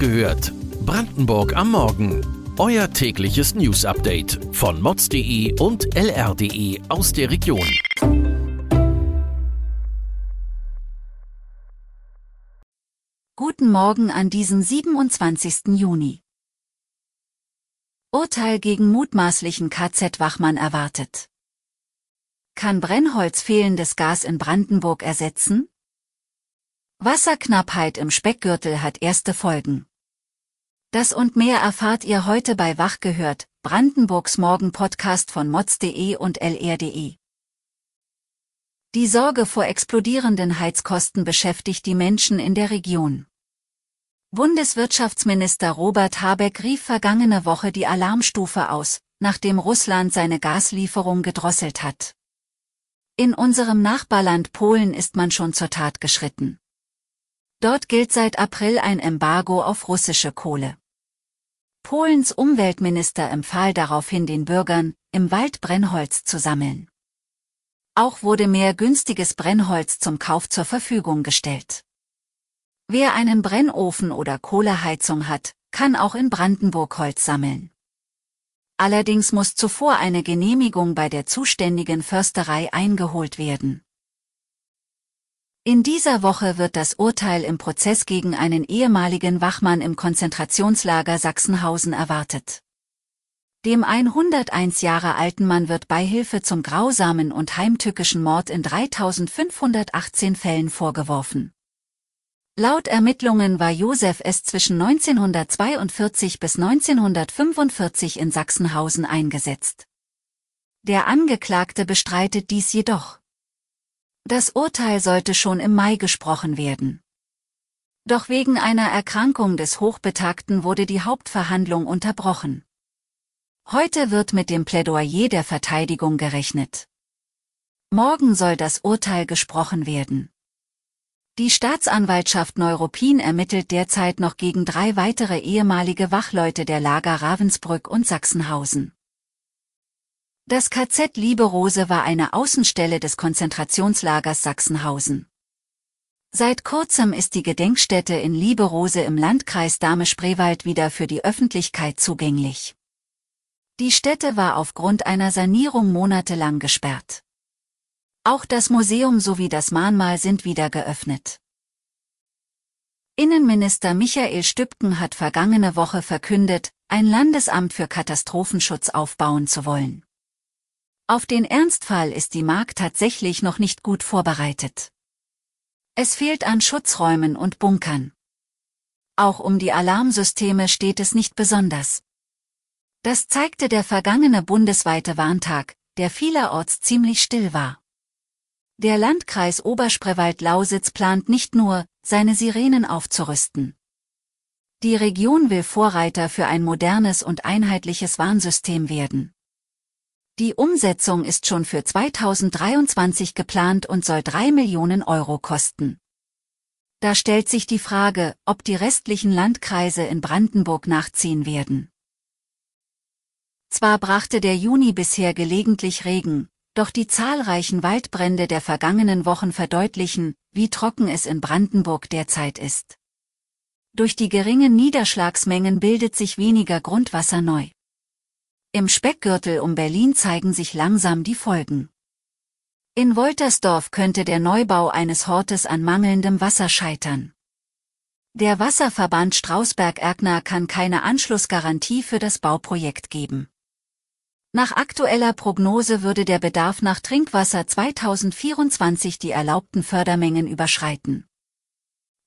gehört. Brandenburg am Morgen. Euer tägliches News-Update von mods.de und lr.de aus der Region. Guten Morgen an diesem 27. Juni. Urteil gegen mutmaßlichen KZ-Wachmann erwartet. Kann Brennholz fehlendes Gas in Brandenburg ersetzen? Wasserknappheit im Speckgürtel hat erste Folgen. Das und mehr erfahrt ihr heute bei Wach gehört, Brandenburgs Morgen-Podcast von mods.de und lr.de. Die Sorge vor explodierenden Heizkosten beschäftigt die Menschen in der Region. Bundeswirtschaftsminister Robert Habeck rief vergangene Woche die Alarmstufe aus, nachdem Russland seine Gaslieferung gedrosselt hat. In unserem Nachbarland Polen ist man schon zur Tat geschritten. Dort gilt seit April ein Embargo auf russische Kohle. Polens Umweltminister empfahl daraufhin den Bürgern, im Wald Brennholz zu sammeln. Auch wurde mehr günstiges Brennholz zum Kauf zur Verfügung gestellt. Wer einen Brennofen oder Kohleheizung hat, kann auch in Brandenburg Holz sammeln. Allerdings muss zuvor eine Genehmigung bei der zuständigen Försterei eingeholt werden. In dieser Woche wird das Urteil im Prozess gegen einen ehemaligen Wachmann im Konzentrationslager Sachsenhausen erwartet. Dem 101 Jahre alten Mann wird Beihilfe zum grausamen und heimtückischen Mord in 3518 Fällen vorgeworfen. Laut Ermittlungen war Josef S. zwischen 1942 bis 1945 in Sachsenhausen eingesetzt. Der Angeklagte bestreitet dies jedoch. Das Urteil sollte schon im Mai gesprochen werden. Doch wegen einer Erkrankung des Hochbetagten wurde die Hauptverhandlung unterbrochen. Heute wird mit dem Plädoyer der Verteidigung gerechnet. Morgen soll das Urteil gesprochen werden. Die Staatsanwaltschaft Neuruppin ermittelt derzeit noch gegen drei weitere ehemalige Wachleute der Lager Ravensbrück und Sachsenhausen. Das KZ Lieberose war eine Außenstelle des Konzentrationslagers Sachsenhausen. Seit kurzem ist die Gedenkstätte in Lieberose im Landkreis Dahme-Spreewald wieder für die Öffentlichkeit zugänglich. Die Stätte war aufgrund einer Sanierung monatelang gesperrt. Auch das Museum sowie das Mahnmal sind wieder geöffnet. Innenminister Michael Stübken hat vergangene Woche verkündet, ein Landesamt für Katastrophenschutz aufbauen zu wollen. Auf den Ernstfall ist die Mark tatsächlich noch nicht gut vorbereitet. Es fehlt an Schutzräumen und Bunkern. Auch um die Alarmsysteme steht es nicht besonders. Das zeigte der vergangene bundesweite Warntag, der vielerorts ziemlich still war. Der Landkreis Oberspreewald-Lausitz plant nicht nur, seine Sirenen aufzurüsten. Die Region will Vorreiter für ein modernes und einheitliches Warnsystem werden. Die Umsetzung ist schon für 2023 geplant und soll 3 Millionen Euro kosten. Da stellt sich die Frage, ob die restlichen Landkreise in Brandenburg nachziehen werden. Zwar brachte der Juni bisher gelegentlich Regen, doch die zahlreichen Waldbrände der vergangenen Wochen verdeutlichen, wie trocken es in Brandenburg derzeit ist. Durch die geringen Niederschlagsmengen bildet sich weniger Grundwasser neu. Im Speckgürtel um Berlin zeigen sich langsam die Folgen. In Woltersdorf könnte der Neubau eines Hortes an mangelndem Wasser scheitern. Der Wasserverband Strausberg-Erkner kann keine Anschlussgarantie für das Bauprojekt geben. Nach aktueller Prognose würde der Bedarf nach Trinkwasser 2024 die erlaubten Fördermengen überschreiten.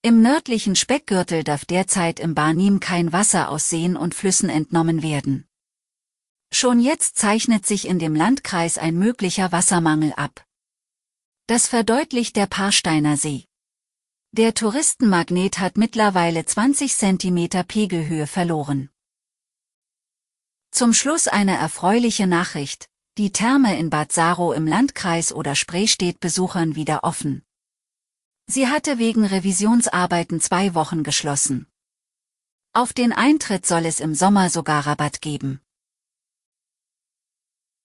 Im nördlichen Speckgürtel darf derzeit im Barnim kein Wasser aus Seen und Flüssen entnommen werden. Schon jetzt zeichnet sich in dem Landkreis ein möglicher Wassermangel ab. Das verdeutlicht der Parsteiner See. Der Touristenmagnet hat mittlerweile 20 cm Pegelhöhe verloren. Zum Schluss eine erfreuliche Nachricht. Die Therme in Bad Saro im Landkreis oder Spree steht Besuchern wieder offen. Sie hatte wegen Revisionsarbeiten zwei Wochen geschlossen. Auf den Eintritt soll es im Sommer sogar Rabatt geben.